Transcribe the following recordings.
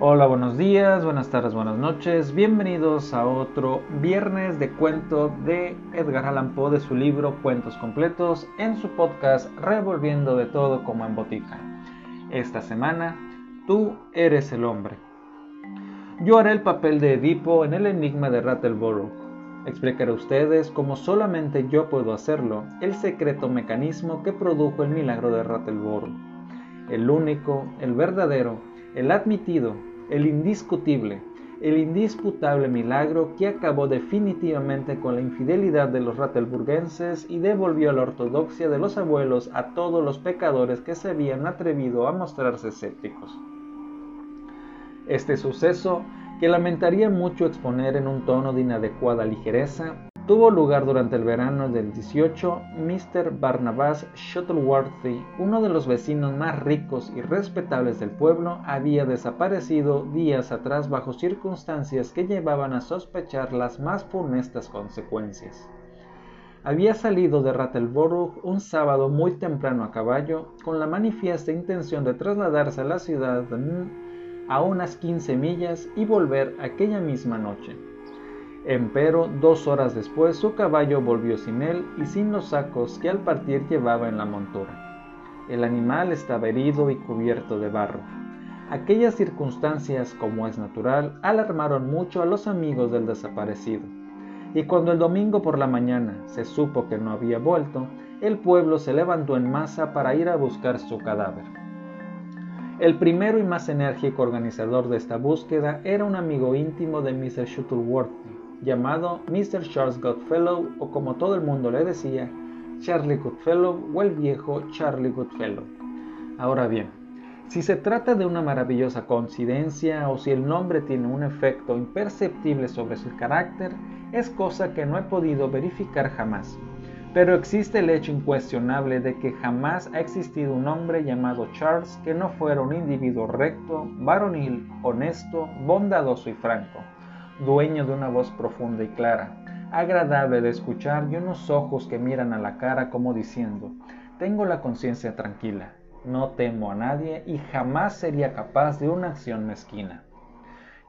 Hola, buenos días, buenas tardes, buenas noches. Bienvenidos a otro viernes de cuento de Edgar Allan Poe de su libro Cuentos Completos en su podcast Revolviendo de todo como en botica. Esta semana, tú eres el hombre. Yo haré el papel de Edipo en el enigma de Rattleborough. Explicaré a ustedes cómo solamente yo puedo hacerlo, el secreto mecanismo que produjo el milagro de Rattleborough. El único, el verdadero, el admitido, el indiscutible, el indisputable milagro que acabó definitivamente con la infidelidad de los ratelburguenses y devolvió la ortodoxia de los abuelos a todos los pecadores que se habían atrevido a mostrarse escépticos. Este suceso, que lamentaría mucho exponer en un tono de inadecuada ligereza, Tuvo lugar durante el verano del 18. Mr. Barnabas Shuttleworthy, uno de los vecinos más ricos y respetables del pueblo, había desaparecido días atrás bajo circunstancias que llevaban a sospechar las más funestas consecuencias. Había salido de Rattleborough un sábado muy temprano a caballo, con la manifiesta intención de trasladarse a la ciudad a unas 15 millas y volver aquella misma noche. Empero, dos horas después, su caballo volvió sin él y sin los sacos que al partir llevaba en la montura. El animal estaba herido y cubierto de barro. Aquellas circunstancias, como es natural, alarmaron mucho a los amigos del desaparecido. Y cuando el domingo por la mañana se supo que no había vuelto, el pueblo se levantó en masa para ir a buscar su cadáver. El primero y más enérgico organizador de esta búsqueda era un amigo íntimo de Mr. Shuttleworth, llamado Mr. Charles Goodfellow o como todo el mundo le decía, Charlie Goodfellow o el viejo Charlie Goodfellow. Ahora bien, si se trata de una maravillosa coincidencia o si el nombre tiene un efecto imperceptible sobre su carácter, es cosa que no he podido verificar jamás. Pero existe el hecho incuestionable de que jamás ha existido un hombre llamado Charles que no fuera un individuo recto, varonil, honesto, bondadoso y franco dueño de una voz profunda y clara, agradable de escuchar y unos ojos que miran a la cara como diciendo, tengo la conciencia tranquila, no temo a nadie y jamás sería capaz de una acción mezquina.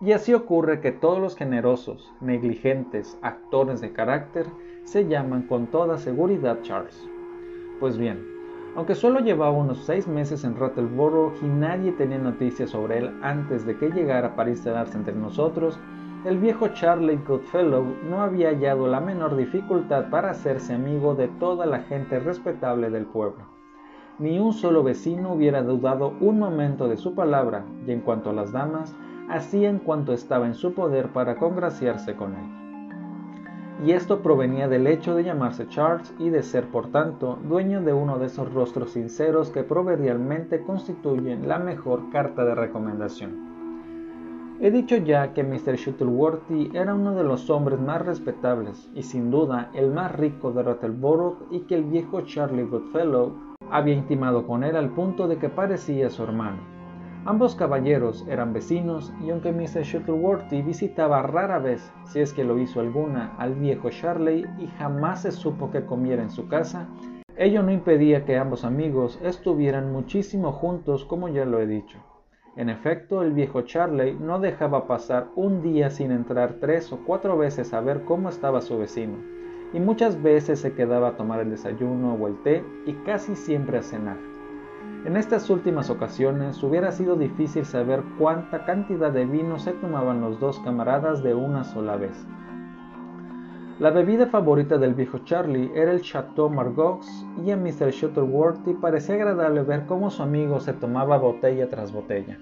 Y así ocurre que todos los generosos, negligentes, actores de carácter se llaman con toda seguridad Charles. Pues bien, aunque solo llevaba unos seis meses en Rattleborough y nadie tenía noticias sobre él antes de que llegara para instalarse entre nosotros, el viejo Charlie Goodfellow no había hallado la menor dificultad para hacerse amigo de toda la gente respetable del pueblo. Ni un solo vecino hubiera dudado un momento de su palabra, y en cuanto a las damas, hacía en cuanto estaba en su poder para congraciarse con él. Y esto provenía del hecho de llamarse Charles y de ser, por tanto, dueño de uno de esos rostros sinceros que proverbialmente constituyen la mejor carta de recomendación. He dicho ya que Mr. Shuttleworthy era uno de los hombres más respetables y sin duda el más rico de Rattleborough y que el viejo Charlie Goodfellow había intimado con él al punto de que parecía su hermano. Ambos caballeros eran vecinos y aunque Mr. Shuttleworthy visitaba rara vez, si es que lo hizo alguna, al viejo Charlie y jamás se supo que comiera en su casa, ello no impedía que ambos amigos estuvieran muchísimo juntos como ya lo he dicho. En efecto, el viejo Charley no dejaba pasar un día sin entrar tres o cuatro veces a ver cómo estaba su vecino, y muchas veces se quedaba a tomar el desayuno o el té y casi siempre a cenar. En estas últimas ocasiones hubiera sido difícil saber cuánta cantidad de vino se tomaban los dos camaradas de una sola vez. La bebida favorita del viejo Charlie era el Chateau Margaux y a Mr. Shuttleworthy parecía agradable ver cómo su amigo se tomaba botella tras botella.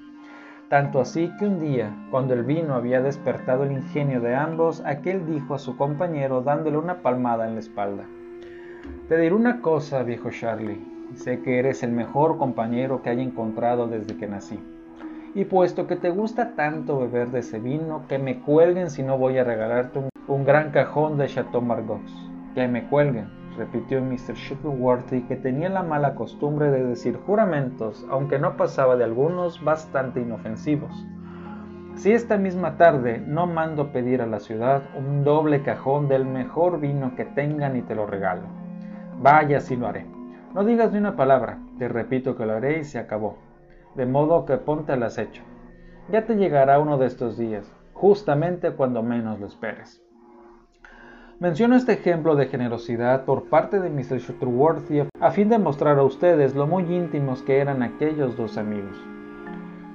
Tanto así que un día, cuando el vino había despertado el ingenio de ambos, aquel dijo a su compañero dándole una palmada en la espalda. Te diré una cosa, viejo Charlie. Sé que eres el mejor compañero que haya encontrado desde que nací. Y puesto que te gusta tanto beber de ese vino, que me cuelguen si no voy a regalarte un un gran cajón de Chateau Margaux. Que me cuelguen, repitió Mr. Shuttleworthy, que tenía la mala costumbre de decir juramentos, aunque no pasaba de algunos bastante inofensivos. Si esta misma tarde no mando pedir a la ciudad un doble cajón del mejor vino que tengan y te lo regalo. Vaya, si lo haré. No digas ni una palabra, te repito que lo haré y se acabó. De modo que ponte al acecho. ya te llegará uno de estos días, justamente cuando menos lo esperes. Menciono este ejemplo de generosidad por parte de Mr. Shuttleworthy a fin de mostrar a ustedes lo muy íntimos que eran aquellos dos amigos.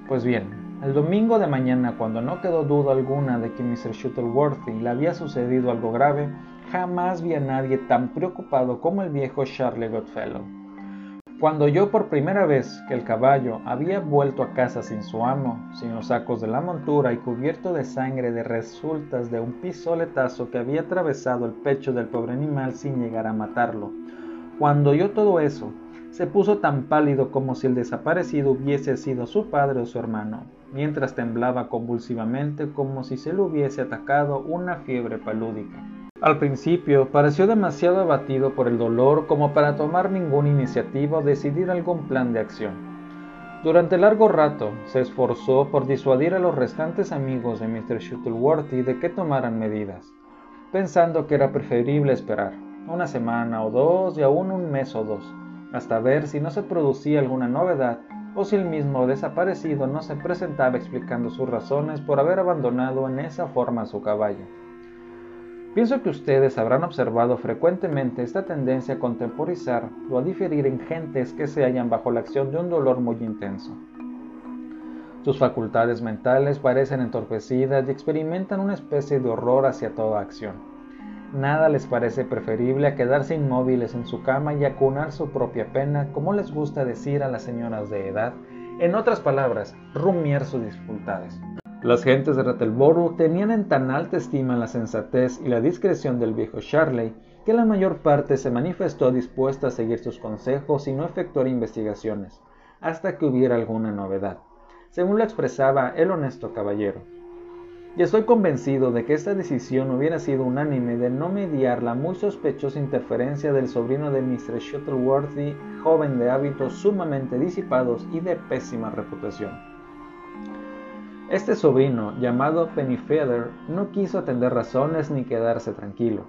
Pues bien, el domingo de mañana, cuando no quedó duda alguna de que Mr. Shuttleworthy le había sucedido algo grave, jamás vi a nadie tan preocupado como el viejo Charlie Goodfellow. Cuando oyó por primera vez que el caballo había vuelto a casa sin su amo, sin los sacos de la montura y cubierto de sangre de resultas de un pistoletazo que había atravesado el pecho del pobre animal sin llegar a matarlo, cuando oyó todo eso, se puso tan pálido como si el desaparecido hubiese sido su padre o su hermano, mientras temblaba convulsivamente como si se le hubiese atacado una fiebre palúdica. Al principio pareció demasiado abatido por el dolor como para tomar ninguna iniciativa o decidir algún plan de acción. Durante largo rato se esforzó por disuadir a los restantes amigos de Mr. Shuttleworthy de que tomaran medidas, pensando que era preferible esperar una semana o dos y aún un mes o dos, hasta ver si no se producía alguna novedad o si el mismo desaparecido no se presentaba explicando sus razones por haber abandonado en esa forma su caballo. Pienso que ustedes habrán observado frecuentemente esta tendencia a contemporizar o a diferir en gentes que se hallan bajo la acción de un dolor muy intenso. Sus facultades mentales parecen entorpecidas y experimentan una especie de horror hacia toda acción. Nada les parece preferible a quedarse inmóviles en su cama y acunar su propia pena, como les gusta decir a las señoras de edad, en otras palabras, rumiar sus dificultades. Las gentes de Rattleborough tenían en tan alta estima la sensatez y la discreción del viejo Charley que la mayor parte se manifestó dispuesta a seguir sus consejos y no efectuar investigaciones, hasta que hubiera alguna novedad, según lo expresaba el honesto caballero. Y estoy convencido de que esta decisión hubiera sido unánime de no mediar la muy sospechosa interferencia del sobrino de Mr. Shuttleworthy, joven de hábitos sumamente disipados y de pésima reputación. Este sobrino, llamado Pennyfeather, no quiso atender razones ni quedarse tranquilo,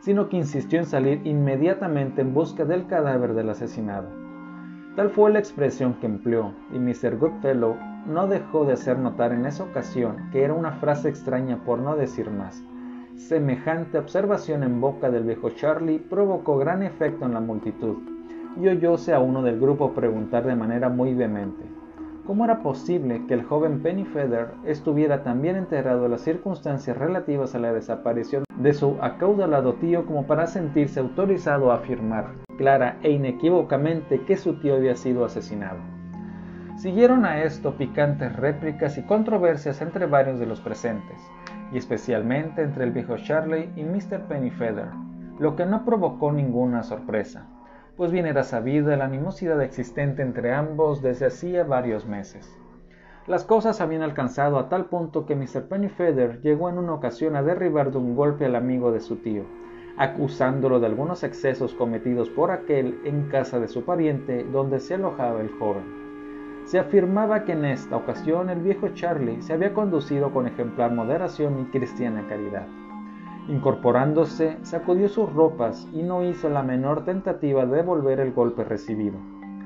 sino que insistió en salir inmediatamente en busca del cadáver del asesinado. Tal fue la expresión que empleó, y Mr. Goodfellow no dejó de hacer notar en esa ocasión que era una frase extraña por no decir más. Semejante observación en boca del viejo Charlie provocó gran efecto en la multitud, y oyóse a uno del grupo preguntar de manera muy vehemente ¿Cómo era posible que el joven Penny Feather estuviera tan bien enterado de las circunstancias relativas a la desaparición de su acaudalado tío como para sentirse autorizado a afirmar clara e inequívocamente que su tío había sido asesinado? Siguieron a esto picantes réplicas y controversias entre varios de los presentes, y especialmente entre el viejo Charley y Mr. Pennyfeather, lo que no provocó ninguna sorpresa pues bien era sabida la animosidad existente entre ambos desde hacía varios meses. Las cosas habían alcanzado a tal punto que Mr. Pennyfeather llegó en una ocasión a derribar de un golpe al amigo de su tío, acusándolo de algunos excesos cometidos por aquel en casa de su pariente donde se alojaba el joven. Se afirmaba que en esta ocasión el viejo Charlie se había conducido con ejemplar moderación y cristiana caridad. Incorporándose, sacudió sus ropas y no hizo la menor tentativa de devolver el golpe recibido,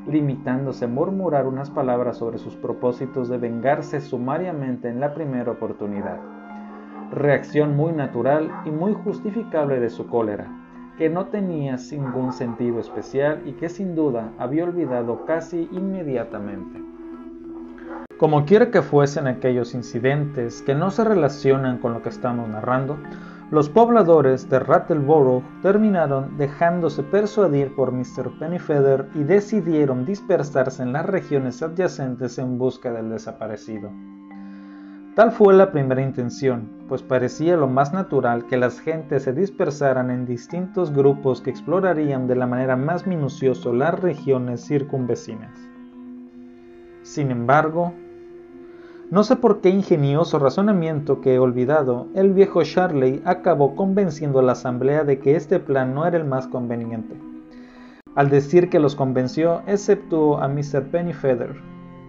limitándose a murmurar unas palabras sobre sus propósitos de vengarse sumariamente en la primera oportunidad. Reacción muy natural y muy justificable de su cólera, que no tenía ningún sentido especial y que sin duda había olvidado casi inmediatamente. Como quiera que fuesen aquellos incidentes que no se relacionan con lo que estamos narrando, los pobladores de Rattleborough terminaron dejándose persuadir por Mr. Pennyfeather y decidieron dispersarse en las regiones adyacentes en busca del desaparecido. Tal fue la primera intención, pues parecía lo más natural que las gentes se dispersaran en distintos grupos que explorarían de la manera más minuciosa las regiones circunvecinas. Sin embargo, no sé por qué ingenioso razonamiento que he olvidado, el viejo Charley acabó convenciendo a la asamblea de que este plan no era el más conveniente. Al decir que los convenció, exceptuó a Mr. Pennyfeather,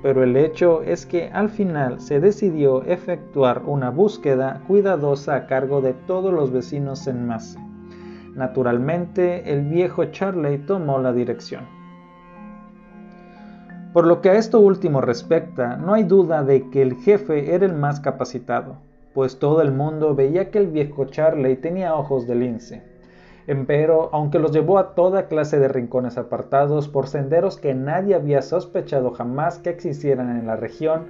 pero el hecho es que al final se decidió efectuar una búsqueda cuidadosa a cargo de todos los vecinos en masa. Naturalmente, el viejo Charley tomó la dirección. Por lo que a esto último respecta, no hay duda de que el jefe era el más capacitado, pues todo el mundo veía que el viejo Charley tenía ojos de lince. Empero, aunque los llevó a toda clase de rincones apartados por senderos que nadie había sospechado jamás que existieran en la región,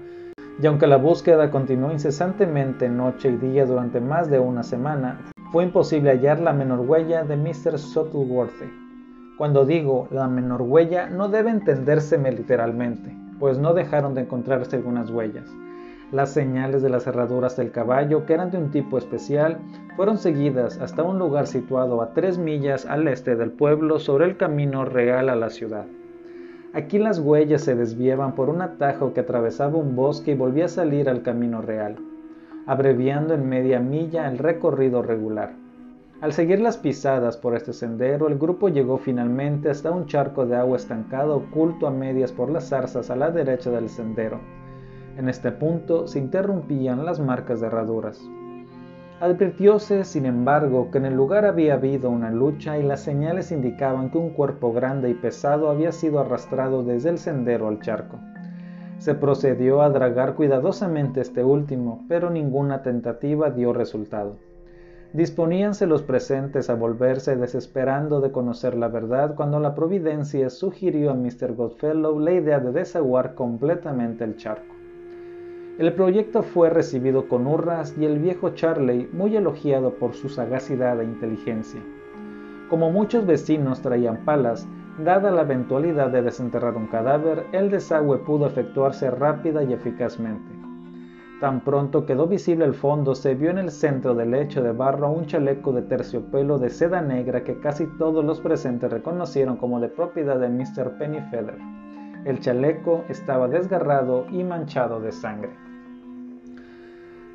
y aunque la búsqueda continuó incesantemente noche y día durante más de una semana, fue imposible hallar la menor huella de Mr. Shuttleworthy. Cuando digo la menor huella, no debe entendérseme literalmente, pues no dejaron de encontrarse algunas huellas. Las señales de las cerraduras del caballo, que eran de un tipo especial, fueron seguidas hasta un lugar situado a tres millas al este del pueblo sobre el camino real a la ciudad. Aquí las huellas se desviaban por un atajo que atravesaba un bosque y volvía a salir al camino real, abreviando en media milla el recorrido regular. Al seguir las pisadas por este sendero, el grupo llegó finalmente hasta un charco de agua estancado oculto a medias por las zarzas a la derecha del sendero. En este punto se interrumpían las marcas de herraduras. Advirtióse, sin embargo, que en el lugar había habido una lucha y las señales indicaban que un cuerpo grande y pesado había sido arrastrado desde el sendero al charco. Se procedió a dragar cuidadosamente este último, pero ninguna tentativa dio resultado. Disponíanse los presentes a volverse desesperando de conocer la verdad cuando la providencia sugirió a Mr. Godfellow la idea de desaguar completamente el charco. El proyecto fue recibido con hurras y el viejo Charley muy elogiado por su sagacidad e inteligencia. Como muchos vecinos traían palas, dada la eventualidad de desenterrar un cadáver, el desagüe pudo efectuarse rápida y eficazmente. Tan pronto quedó visible el fondo, se vio en el centro del lecho de barro un chaleco de terciopelo de seda negra que casi todos los presentes reconocieron como de propiedad de Mr. Pennyfeather. El chaleco estaba desgarrado y manchado de sangre.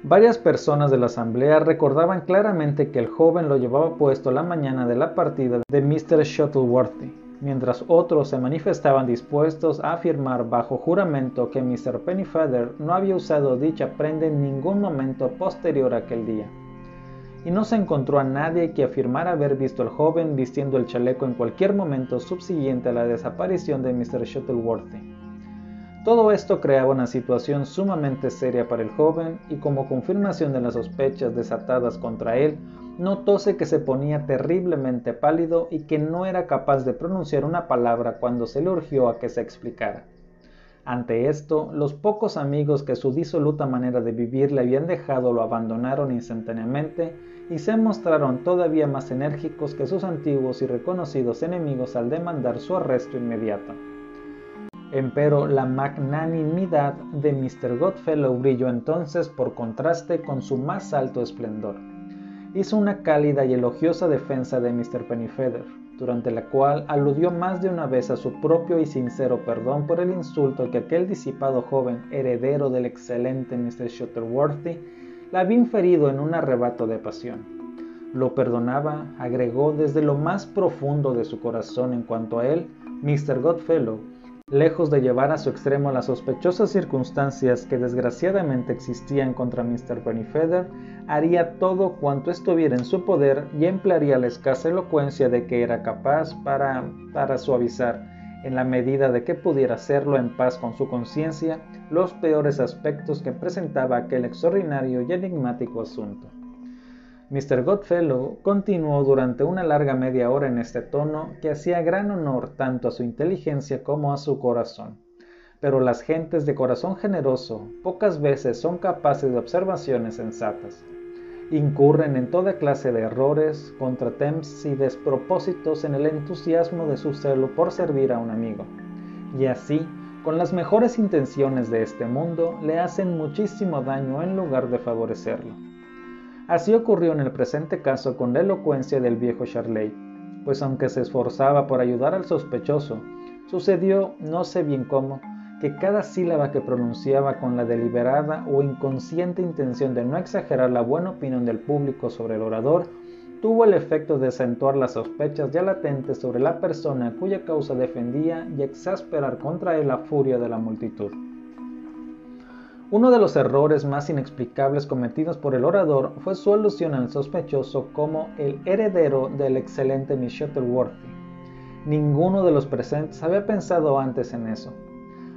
Varias personas de la asamblea recordaban claramente que el joven lo llevaba puesto la mañana de la partida de Mr. Shuttleworthy, mientras otros se manifestaban dispuestos a afirmar bajo juramento que Mr. Pennyfeather no había usado dicha prenda en ningún momento posterior a aquel día y no se encontró a nadie que afirmara haber visto al joven vistiendo el chaleco en cualquier momento subsiguiente a la desaparición de Mr. Shuttleworthy. Todo esto creaba una situación sumamente seria para el joven y como confirmación de las sospechas desatadas contra él, notóse que se ponía terriblemente pálido y que no era capaz de pronunciar una palabra cuando se le urgió a que se explicara. Ante esto, los pocos amigos que su disoluta manera de vivir le habían dejado lo abandonaron instantáneamente y se mostraron todavía más enérgicos que sus antiguos y reconocidos enemigos al demandar su arresto inmediato. Empero la magnanimidad de Mr. Godfellow brilló entonces por contraste con su más alto esplendor. Hizo una cálida y elogiosa defensa de Mr. Pennyfeather, durante la cual aludió más de una vez a su propio y sincero perdón por el insulto que aquel disipado joven, heredero del excelente Mr. Shuttleworthy, le había inferido en un arrebato de pasión. Lo perdonaba, agregó desde lo más profundo de su corazón en cuanto a él, Mr. Godfellow, lejos de llevar a su extremo las sospechosas circunstancias que desgraciadamente existían contra Mr. Pennyfeather, haría todo cuanto estuviera en su poder y emplearía la escasa elocuencia de que era capaz para, para suavizar, en la medida de que pudiera hacerlo en paz con su conciencia, los peores aspectos que presentaba aquel extraordinario y enigmático asunto. Mr. Godfellow continuó durante una larga media hora en este tono que hacía gran honor tanto a su inteligencia como a su corazón. Pero las gentes de corazón generoso pocas veces son capaces de observaciones sensatas. Incurren en toda clase de errores, contratempos y despropósitos en el entusiasmo de su celo por servir a un amigo. Y así, con las mejores intenciones de este mundo, le hacen muchísimo daño en lugar de favorecerlo. Así ocurrió en el presente caso con la elocuencia del viejo Charley, pues aunque se esforzaba por ayudar al sospechoso, sucedió, no sé bien cómo, que cada sílaba que pronunciaba con la deliberada o inconsciente intención de no exagerar la buena opinión del público sobre el orador, tuvo el efecto de acentuar las sospechas ya latentes sobre la persona cuya causa defendía y exasperar contra él la furia de la multitud. Uno de los errores más inexplicables cometidos por el orador fue su alusión al sospechoso como el heredero del excelente Miss Shuttleworthy. Ninguno de los presentes había pensado antes en eso.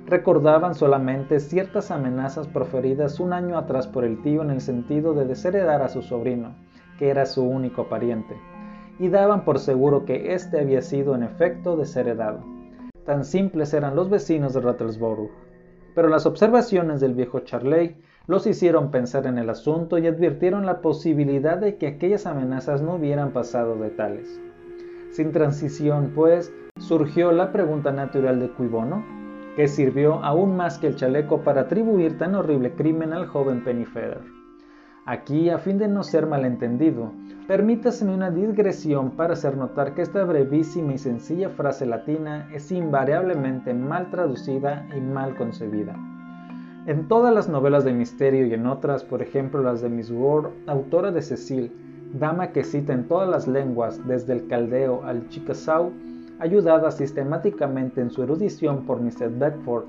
recordaban solamente ciertas amenazas proferidas un año atrás por el tío en el sentido de desheredar a su sobrino, que era su único pariente, y daban por seguro que éste había sido en efecto desheredado. Tan simples eran los vecinos de Rattlesborough. Pero las observaciones del viejo Charley los hicieron pensar en el asunto y advirtieron la posibilidad de que aquellas amenazas no hubieran pasado de tales. Sin transición, pues, surgió la pregunta natural de Cuibono, que sirvió aún más que el chaleco para atribuir tan horrible crimen al joven Pennyfeather. Aquí, a fin de no ser malentendido, permítaseme una digresión para hacer notar que esta brevísima y sencilla frase latina es invariablemente mal traducida y mal concebida. En todas las novelas de misterio y en otras, por ejemplo las de Miss Ward, autora de Cecil, dama que cita en todas las lenguas, desde el caldeo al chickasaw, ayudada sistemáticamente en su erudición por Mr. Bedford,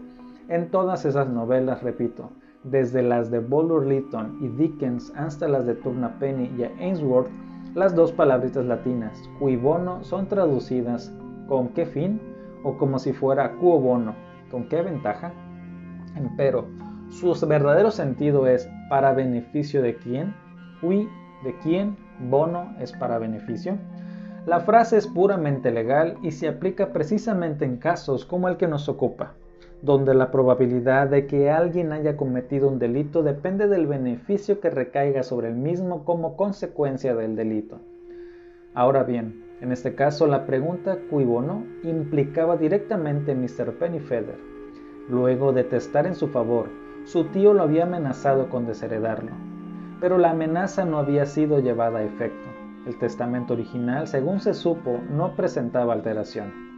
en todas esas novelas, repito, desde las de Bulwer Lytton y Dickens hasta las de Turnapenny y Ainsworth, las dos palabritas latinas, cui bono, son traducidas con qué fin o como si fuera quo bono, con qué ventaja. Empero, su verdadero sentido es para beneficio de quién, cui de quién, bono es para beneficio. La frase es puramente legal y se aplica precisamente en casos como el que nos ocupa, donde la probabilidad de que alguien haya cometido un delito depende del beneficio que recaiga sobre el mismo como consecuencia del delito. Ahora bien, en este caso la pregunta cui bono implicaba directamente a Mr. Pennyfeather. Luego de testar en su favor, su tío lo había amenazado con desheredarlo, pero la amenaza no había sido llevada a efecto. El testamento original, según se supo, no presentaba alteración.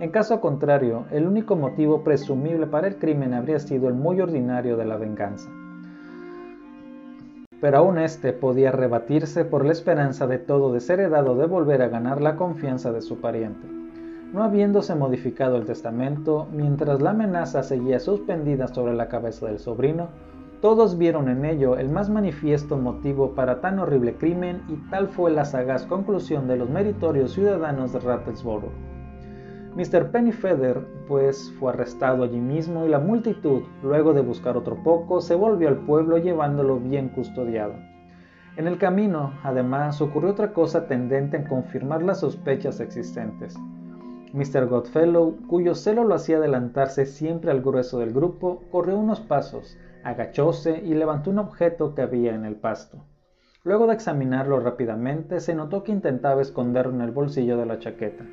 En caso contrario, el único motivo presumible para el crimen habría sido el muy ordinario de la venganza. Pero aún éste podía rebatirse por la esperanza de todo desheredado de volver a ganar la confianza de su pariente. No habiéndose modificado el testamento, mientras la amenaza seguía suspendida sobre la cabeza del sobrino, todos vieron en ello el más manifiesto motivo para tan horrible crimen y tal fue la sagaz conclusión de los meritorios ciudadanos de Rattlesboro. Mr. Pennyfeather, pues, fue arrestado allí mismo y la multitud, luego de buscar otro poco, se volvió al pueblo llevándolo bien custodiado. En el camino, además, ocurrió otra cosa tendente a confirmar las sospechas existentes. Mr. Godfellow, cuyo celo lo hacía adelantarse siempre al grueso del grupo, corrió unos pasos, agachóse y levantó un objeto que había en el pasto. Luego de examinarlo rápidamente, se notó que intentaba esconderlo en el bolsillo de la chaqueta,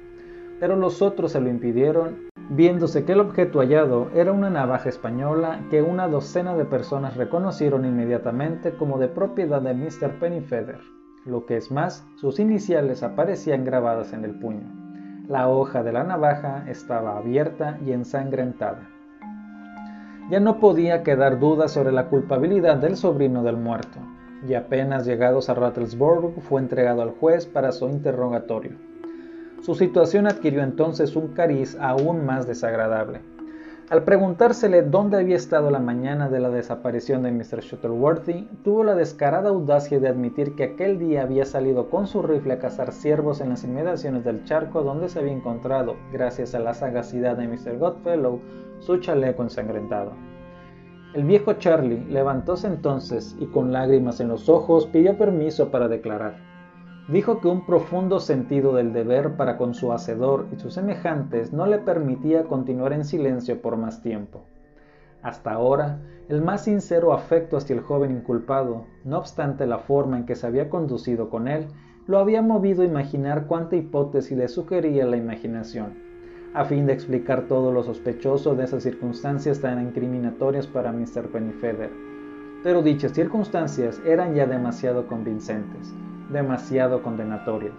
pero los otros se lo impidieron, viéndose que el objeto hallado era una navaja española que una docena de personas reconocieron inmediatamente como de propiedad de Mr. Pennyfeather. Lo que es más, sus iniciales aparecían grabadas en el puño. La hoja de la navaja estaba abierta y ensangrentada. Ya no podía quedar duda sobre la culpabilidad del sobrino del muerto, y apenas llegados a Rattlesburg fue entregado al juez para su interrogatorio. Su situación adquirió entonces un cariz aún más desagradable. Al preguntársele dónde había estado la mañana de la desaparición de Mr. Shuttleworthy, tuvo la descarada audacia de admitir que aquel día había salido con su rifle a cazar ciervos en las inmediaciones del charco donde se había encontrado, gracias a la sagacidad de Mr. Godfellow, su chaleco ensangrentado. El viejo Charlie levantóse entonces y con lágrimas en los ojos pidió permiso para declarar. Dijo que un profundo sentido del deber para con su hacedor y sus semejantes no le permitía continuar en silencio por más tiempo. Hasta ahora, el más sincero afecto hacia el joven inculpado, no obstante la forma en que se había conducido con él, lo había movido a imaginar cuánta hipótesis le sugería la imaginación a fin de explicar todo lo sospechoso de esas circunstancias tan incriminatorias para Mr. Pennyfeather. Pero dichas circunstancias eran ya demasiado convincentes, demasiado condenatorias.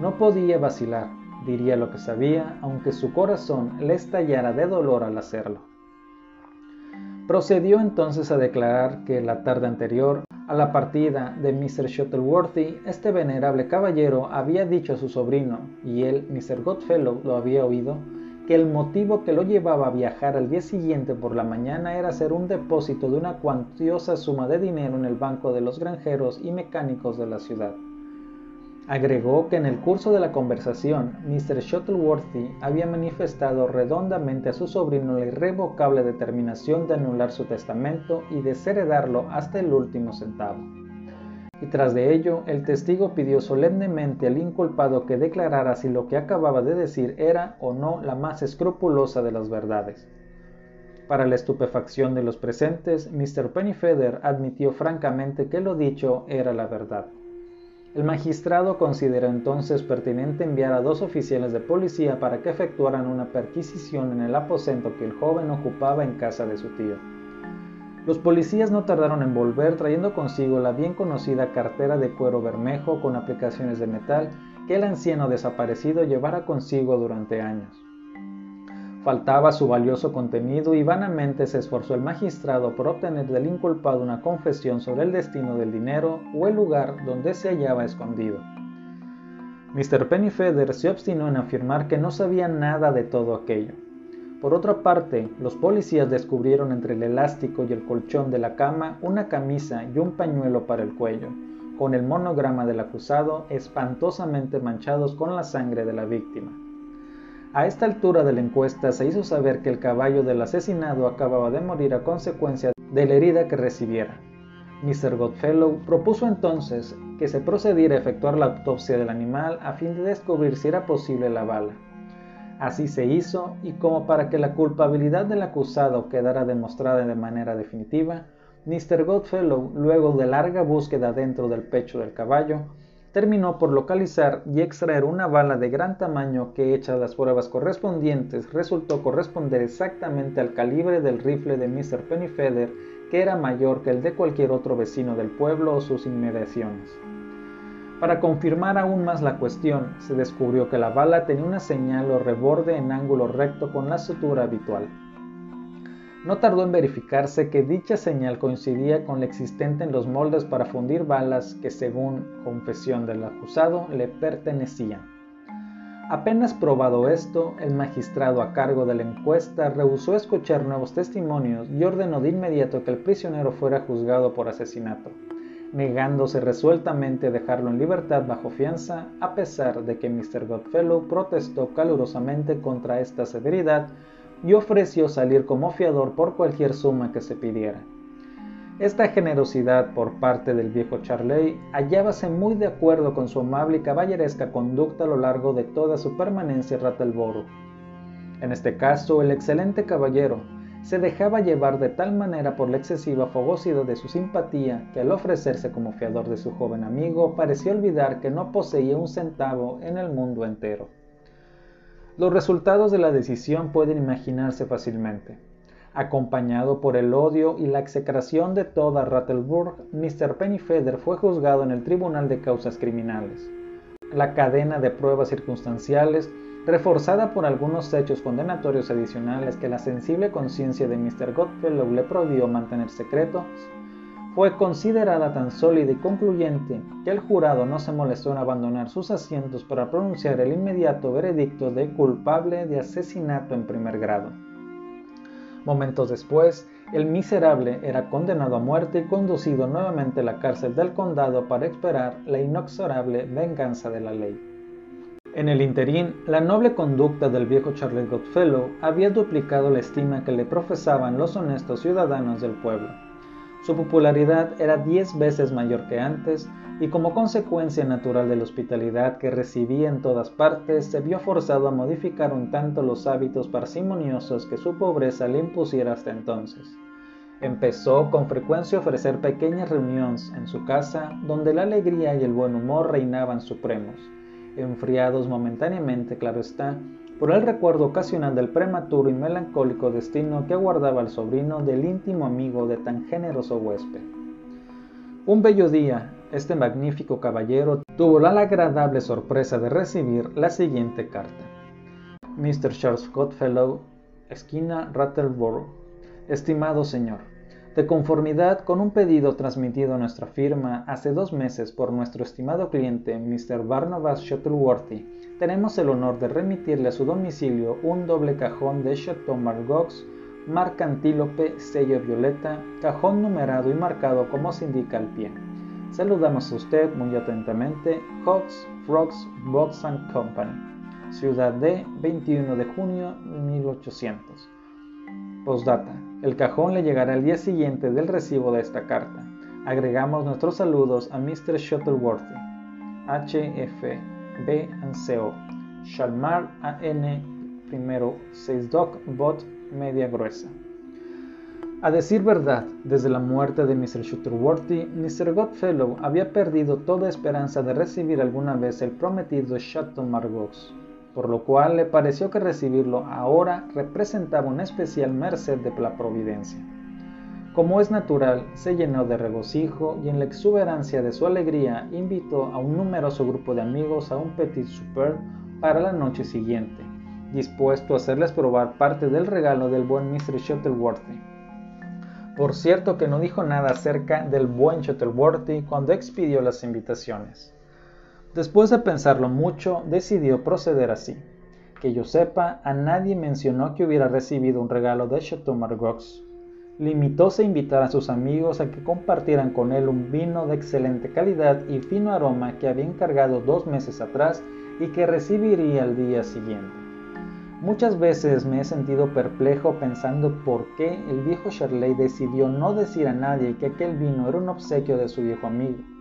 No podía vacilar, diría lo que sabía, aunque su corazón le estallara de dolor al hacerlo. Procedió entonces a declarar que la tarde anterior a la partida de Mr. Shuttleworthy, este venerable caballero había dicho a su sobrino, y él, Mr. Godfellow, lo había oído, que el motivo que lo llevaba a viajar al día siguiente por la mañana era hacer un depósito de una cuantiosa suma de dinero en el banco de los granjeros y mecánicos de la ciudad. Agregó que en el curso de la conversación, Mr. Shuttleworthy había manifestado redondamente a su sobrino la irrevocable determinación de anular su testamento y desheredarlo hasta el último centavo. Y tras de ello, el testigo pidió solemnemente al inculpado que declarara si lo que acababa de decir era o no la más escrupulosa de las verdades. Para la estupefacción de los presentes, Mr. Pennyfeather admitió francamente que lo dicho era la verdad. El magistrado consideró entonces pertinente enviar a dos oficiales de policía para que efectuaran una perquisición en el aposento que el joven ocupaba en casa de su tío. Los policías no tardaron en volver trayendo consigo la bien conocida cartera de cuero bermejo con aplicaciones de metal que el anciano desaparecido llevara consigo durante años. Faltaba su valioso contenido y vanamente se esforzó el magistrado por obtener del inculpado una confesión sobre el destino del dinero o el lugar donde se hallaba escondido. Mr. Pennyfeather se obstinó en afirmar que no sabía nada de todo aquello. Por otra parte, los policías descubrieron entre el elástico y el colchón de la cama una camisa y un pañuelo para el cuello, con el monograma del acusado espantosamente manchados con la sangre de la víctima. A esta altura de la encuesta se hizo saber que el caballo del asesinado acababa de morir a consecuencia de la herida que recibiera. Mr. Godfellow propuso entonces que se procediera a efectuar la autopsia del animal a fin de descubrir si era posible la bala. Así se hizo y como para que la culpabilidad del acusado quedara demostrada de manera definitiva, Mr. Godfellow, luego de larga búsqueda dentro del pecho del caballo, terminó por localizar y extraer una bala de gran tamaño que hechas las pruebas correspondientes resultó corresponder exactamente al calibre del rifle de Mr. Pennyfeather que era mayor que el de cualquier otro vecino del pueblo o sus inmediaciones. Para confirmar aún más la cuestión, se descubrió que la bala tenía una señal o reborde en ángulo recto con la sutura habitual. No tardó en verificarse que dicha señal coincidía con la existente en los moldes para fundir balas que, según confesión del acusado, le pertenecían. Apenas probado esto, el magistrado a cargo de la encuesta rehusó escuchar nuevos testimonios y ordenó de inmediato que el prisionero fuera juzgado por asesinato, negándose resueltamente a dejarlo en libertad bajo fianza, a pesar de que Mr. Godfellow protestó calurosamente contra esta severidad y ofreció salir como fiador por cualquier suma que se pidiera. Esta generosidad por parte del viejo Charley hallábase muy de acuerdo con su amable y caballeresca conducta a lo largo de toda su permanencia en Rattleborough. En este caso, el excelente caballero se dejaba llevar de tal manera por la excesiva fogosidad de su simpatía que al ofrecerse como fiador de su joven amigo parecía olvidar que no poseía un centavo en el mundo entero. Los resultados de la decisión pueden imaginarse fácilmente. Acompañado por el odio y la execración de toda Rattleborough, Mr. Pennyfeather fue juzgado en el Tribunal de Causas Criminales. La cadena de pruebas circunstanciales, reforzada por algunos hechos condenatorios adicionales que la sensible conciencia de Mr. Godfellow le prohibió mantener secretos, fue considerada tan sólida y concluyente que el jurado no se molestó en abandonar sus asientos para pronunciar el inmediato veredicto de culpable de asesinato en primer grado. Momentos después, el miserable era condenado a muerte y conducido nuevamente a la cárcel del condado para esperar la inexorable venganza de la ley. En el interín, la noble conducta del viejo Charles Godfellow había duplicado la estima que le profesaban los honestos ciudadanos del pueblo. Su popularidad era diez veces mayor que antes y como consecuencia natural de la hospitalidad que recibía en todas partes, se vio forzado a modificar un tanto los hábitos parsimoniosos que su pobreza le impusiera hasta entonces. Empezó con frecuencia a ofrecer pequeñas reuniones en su casa donde la alegría y el buen humor reinaban supremos, enfriados momentáneamente, claro está, por el recuerdo ocasional del prematuro y melancólico destino que aguardaba al sobrino del íntimo amigo de tan generoso huésped. Un bello día, este magnífico caballero tuvo la agradable sorpresa de recibir la siguiente carta. Mr. Charles Godfellow, esquina Rattleborough. Estimado señor, de conformidad con un pedido transmitido a nuestra firma hace dos meses por nuestro estimado cliente Mr. Barnabas Shuttleworthy, tenemos el honor de remitirle a su domicilio un doble cajón de Chateau Margaux, marca antílope, sello violeta, cajón numerado y marcado como se indica al pie. Saludamos a usted muy atentamente, Hawks, Frogs, Box and Company, Ciudad de 21 de junio de 1800. Postdata. El cajón le llegará el día siguiente del recibo de esta carta. Agregamos nuestros saludos a Mr. Shuttleworthy, HF, B CO, Shalmar AN, primero 6 Doc, Bot, media gruesa. A decir verdad, desde la muerte de Mr. Shuttleworthy, Mr. Godfellow había perdido toda esperanza de recibir alguna vez el prometido Chateau Margaux por lo cual le pareció que recibirlo ahora representaba una especial merced de la providencia. Como es natural, se llenó de regocijo y en la exuberancia de su alegría invitó a un numeroso grupo de amigos a un petit souper para la noche siguiente, dispuesto a hacerles probar parte del regalo del buen Mr. Shuttleworthy. Por cierto que no dijo nada acerca del buen Shuttleworthy cuando expidió las invitaciones. Después de pensarlo mucho, decidió proceder así. Que yo sepa, a nadie mencionó que hubiera recibido un regalo de Chateau Margaux. Limitóse a invitar a sus amigos a que compartieran con él un vino de excelente calidad y fino aroma que había encargado dos meses atrás y que recibiría al día siguiente. Muchas veces me he sentido perplejo pensando por qué el viejo Shirley decidió no decir a nadie que aquel vino era un obsequio de su viejo amigo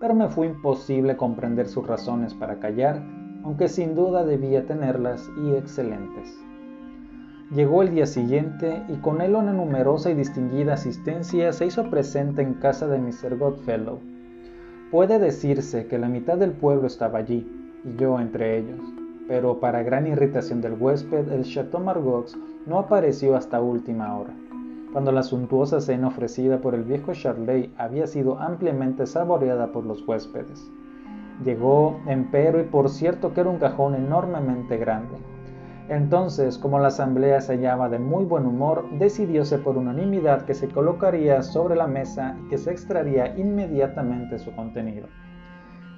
pero me fue imposible comprender sus razones para callar, aunque sin duda debía tenerlas y excelentes. Llegó el día siguiente y con él una numerosa y distinguida asistencia se hizo presente en casa de Mr. Godfellow. Puede decirse que la mitad del pueblo estaba allí, y yo entre ellos, pero para gran irritación del huésped, el Chateau Margaux no apareció hasta última hora cuando la suntuosa cena ofrecida por el viejo Charley había sido ampliamente saboreada por los huéspedes. Llegó, empero, y por cierto que era un cajón enormemente grande. Entonces, como la asamblea se hallaba de muy buen humor, decidióse por unanimidad que se colocaría sobre la mesa y que se extraería inmediatamente su contenido.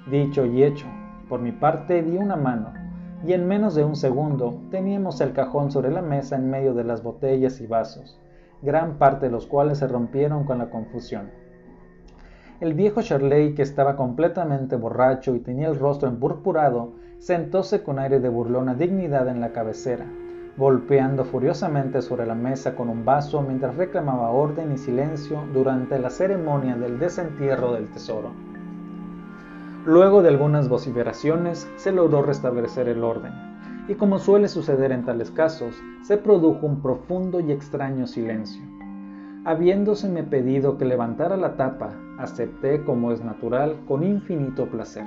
Dicho y hecho, por mi parte di una mano, y en menos de un segundo teníamos el cajón sobre la mesa en medio de las botellas y vasos gran parte de los cuales se rompieron con la confusión. El viejo Shirley, que estaba completamente borracho y tenía el rostro empurpurado, sentóse con aire de burlona dignidad en la cabecera, golpeando furiosamente sobre la mesa con un vaso mientras reclamaba orden y silencio durante la ceremonia del desentierro del tesoro. Luego de algunas vociferaciones se logró restablecer el orden, y como suele suceder en tales casos, se produjo un profundo y extraño silencio. Habiéndoseme pedido que levantara la tapa, acepté, como es natural, con infinito placer.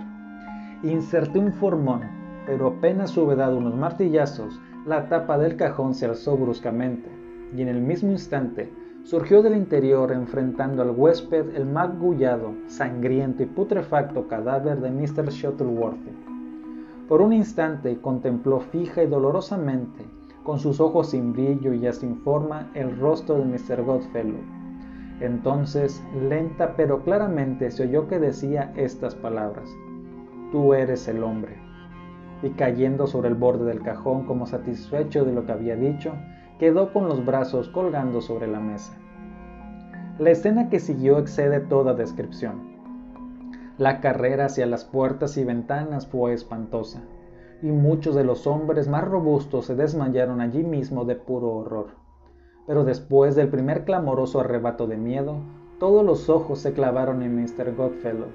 Inserté un formón, pero apenas hube dado unos martillazos, la tapa del cajón se alzó bruscamente, y en el mismo instante surgió del interior enfrentando al huésped el magullado, sangriento y putrefacto cadáver de Mr. Shuttleworthy. Por un instante contempló fija y dolorosamente, con sus ojos sin brillo y ya sin forma, el rostro de Mr. Godfellow. Entonces, lenta pero claramente se oyó que decía estas palabras, Tú eres el hombre. Y cayendo sobre el borde del cajón como satisfecho de lo que había dicho, quedó con los brazos colgando sobre la mesa. La escena que siguió excede toda descripción. La carrera hacia las puertas y ventanas fue espantosa, y muchos de los hombres más robustos se desmayaron allí mismo de puro horror. Pero después del primer clamoroso arrebato de miedo, todos los ojos se clavaron en Mr. Godfellow.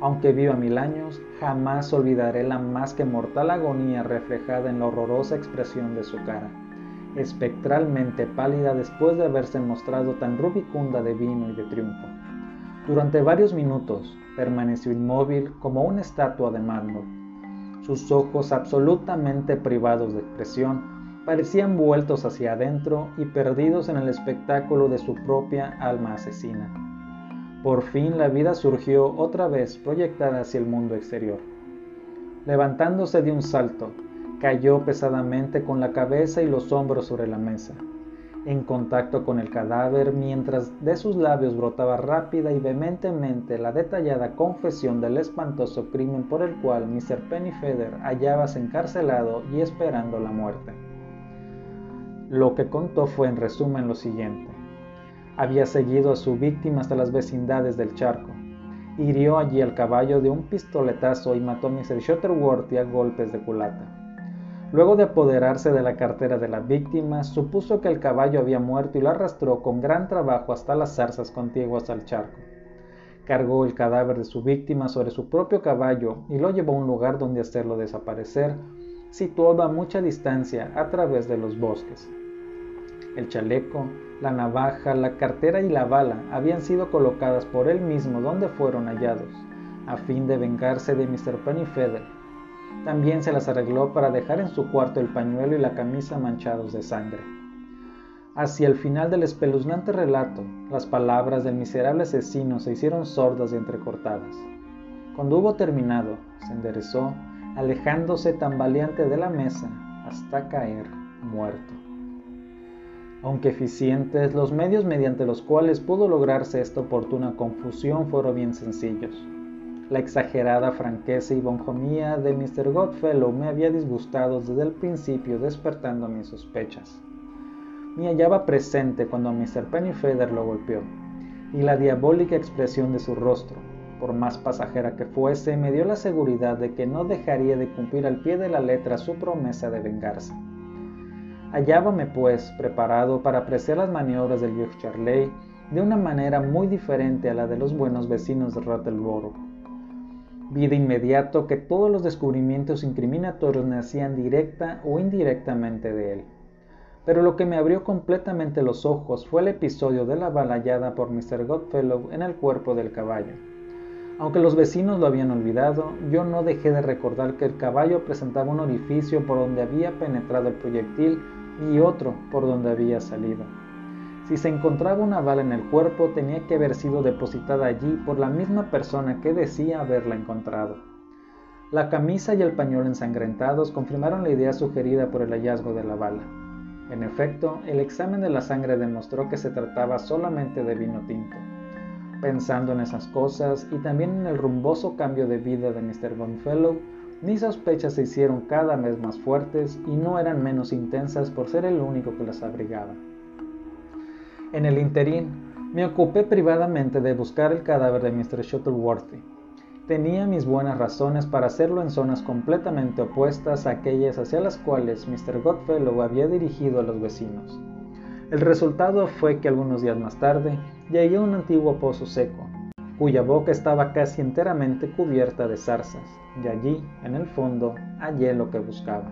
Aunque viva mil años, jamás olvidaré la más que mortal agonía reflejada en la horrorosa expresión de su cara, espectralmente pálida después de haberse mostrado tan rubicunda de vino y de triunfo. Durante varios minutos, permaneció inmóvil como una estatua de mármol. Sus ojos, absolutamente privados de expresión, parecían vueltos hacia adentro y perdidos en el espectáculo de su propia alma asesina. Por fin la vida surgió otra vez proyectada hacia el mundo exterior. Levantándose de un salto, cayó pesadamente con la cabeza y los hombros sobre la mesa en contacto con el cadáver mientras de sus labios brotaba rápida y vehementemente la detallada confesión del espantoso crimen por el cual Mr. Pennyfeather hallábase encarcelado y esperando la muerte. Lo que contó fue en resumen lo siguiente. Había seguido a su víctima hasta las vecindades del charco, hirió allí al caballo de un pistoletazo y mató a Mr. Shutterworthy a golpes de culata. Luego de apoderarse de la cartera de la víctima, supuso que el caballo había muerto y lo arrastró con gran trabajo hasta las zarzas contiguas al charco. Cargó el cadáver de su víctima sobre su propio caballo y lo llevó a un lugar donde hacerlo desaparecer, situado a mucha distancia a través de los bosques. El chaleco, la navaja, la cartera y la bala habían sido colocadas por él mismo donde fueron hallados, a fin de vengarse de Mr. Pennyfeather. También se las arregló para dejar en su cuarto el pañuelo y la camisa manchados de sangre. Hacia el final del espeluznante relato, las palabras del miserable asesino se hicieron sordas y entrecortadas. Cuando hubo terminado, se enderezó, alejándose tambaleante de la mesa hasta caer muerto. Aunque eficientes, los medios mediante los cuales pudo lograrse esta oportuna confusión fueron bien sencillos. La exagerada franqueza y bonjomía de Mr. Godfellow me había disgustado desde el principio, despertando mis sospechas. Me hallaba presente cuando Mr. Pennyfeather lo golpeó, y la diabólica expresión de su rostro, por más pasajera que fuese, me dio la seguridad de que no dejaría de cumplir al pie de la letra su promesa de vengarse. Hallábame, pues, preparado para apreciar las maniobras del viejo Charley de una manera muy diferente a la de los buenos vecinos de Rattleborough. Vi de inmediato que todos los descubrimientos incriminatorios nacían directa o indirectamente de él. Pero lo que me abrió completamente los ojos fue el episodio de la balayada por Mr. Godfellow en el cuerpo del caballo. Aunque los vecinos lo habían olvidado, yo no dejé de recordar que el caballo presentaba un orificio por donde había penetrado el proyectil y otro por donde había salido. Si se encontraba una bala en el cuerpo, tenía que haber sido depositada allí por la misma persona que decía haberla encontrado. La camisa y el pañuelo ensangrentados confirmaron la idea sugerida por el hallazgo de la bala. En efecto, el examen de la sangre demostró que se trataba solamente de vino tinto. Pensando en esas cosas y también en el rumboso cambio de vida de Mr. Gonfellow, mis sospechas se hicieron cada vez más fuertes y no eran menos intensas por ser el único que las abrigaba. En el interín, me ocupé privadamente de buscar el cadáver de Mr. Shuttleworthy. Tenía mis buenas razones para hacerlo en zonas completamente opuestas a aquellas hacia las cuales Mr. Godfellow había dirigido a los vecinos. El resultado fue que algunos días más tarde llegué a un antiguo pozo seco, cuya boca estaba casi enteramente cubierta de zarzas, y allí, en el fondo, hallé lo que buscaba.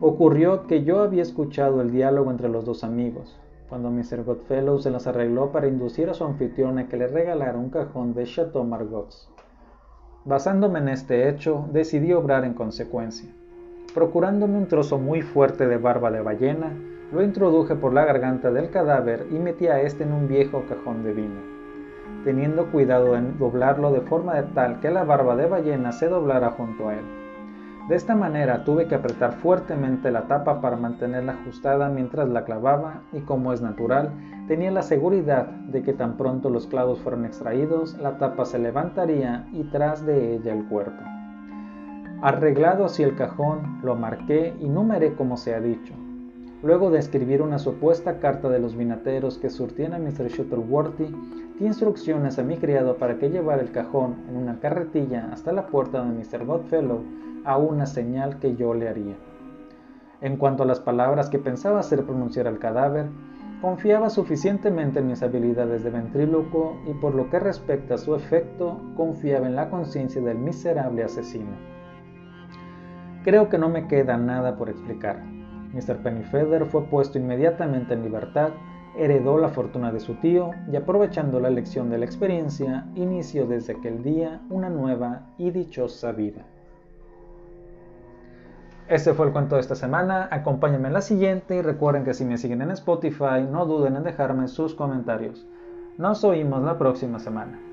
Ocurrió que yo había escuchado el diálogo entre los dos amigos, cuando Mr. Godfellow se las arregló para inducir a su anfitrión a que le regalara un cajón de Chateau Margaux. Basándome en este hecho, decidí obrar en consecuencia. Procurándome un trozo muy fuerte de barba de ballena, lo introduje por la garganta del cadáver y metí a este en un viejo cajón de vino, teniendo cuidado en doblarlo de forma tal que la barba de ballena se doblara junto a él. De esta manera tuve que apretar fuertemente la tapa para mantenerla ajustada mientras la clavaba y como es natural, tenía la seguridad de que tan pronto los clavos fueron extraídos, la tapa se levantaría y tras de ella el cuerpo. Arreglado así el cajón, lo marqué y numeré como se ha dicho, Luego de escribir una supuesta carta de los vinateros que surtían a Mr. Shuttleworthy, di instrucciones a mi criado para que llevara el cajón en una carretilla hasta la puerta de Mr. Godfellow a una señal que yo le haría. En cuanto a las palabras que pensaba hacer pronunciar al cadáver, confiaba suficientemente en mis habilidades de ventrílocuo y por lo que respecta a su efecto, confiaba en la conciencia del miserable asesino. Creo que no me queda nada por explicar. Mr. Pennyfeather fue puesto inmediatamente en libertad, heredó la fortuna de su tío y aprovechando la lección de la experiencia, inició desde aquel día una nueva y dichosa vida. Este fue el cuento de esta semana, acompáñenme en la siguiente y recuerden que si me siguen en Spotify no duden en dejarme sus comentarios. Nos oímos la próxima semana.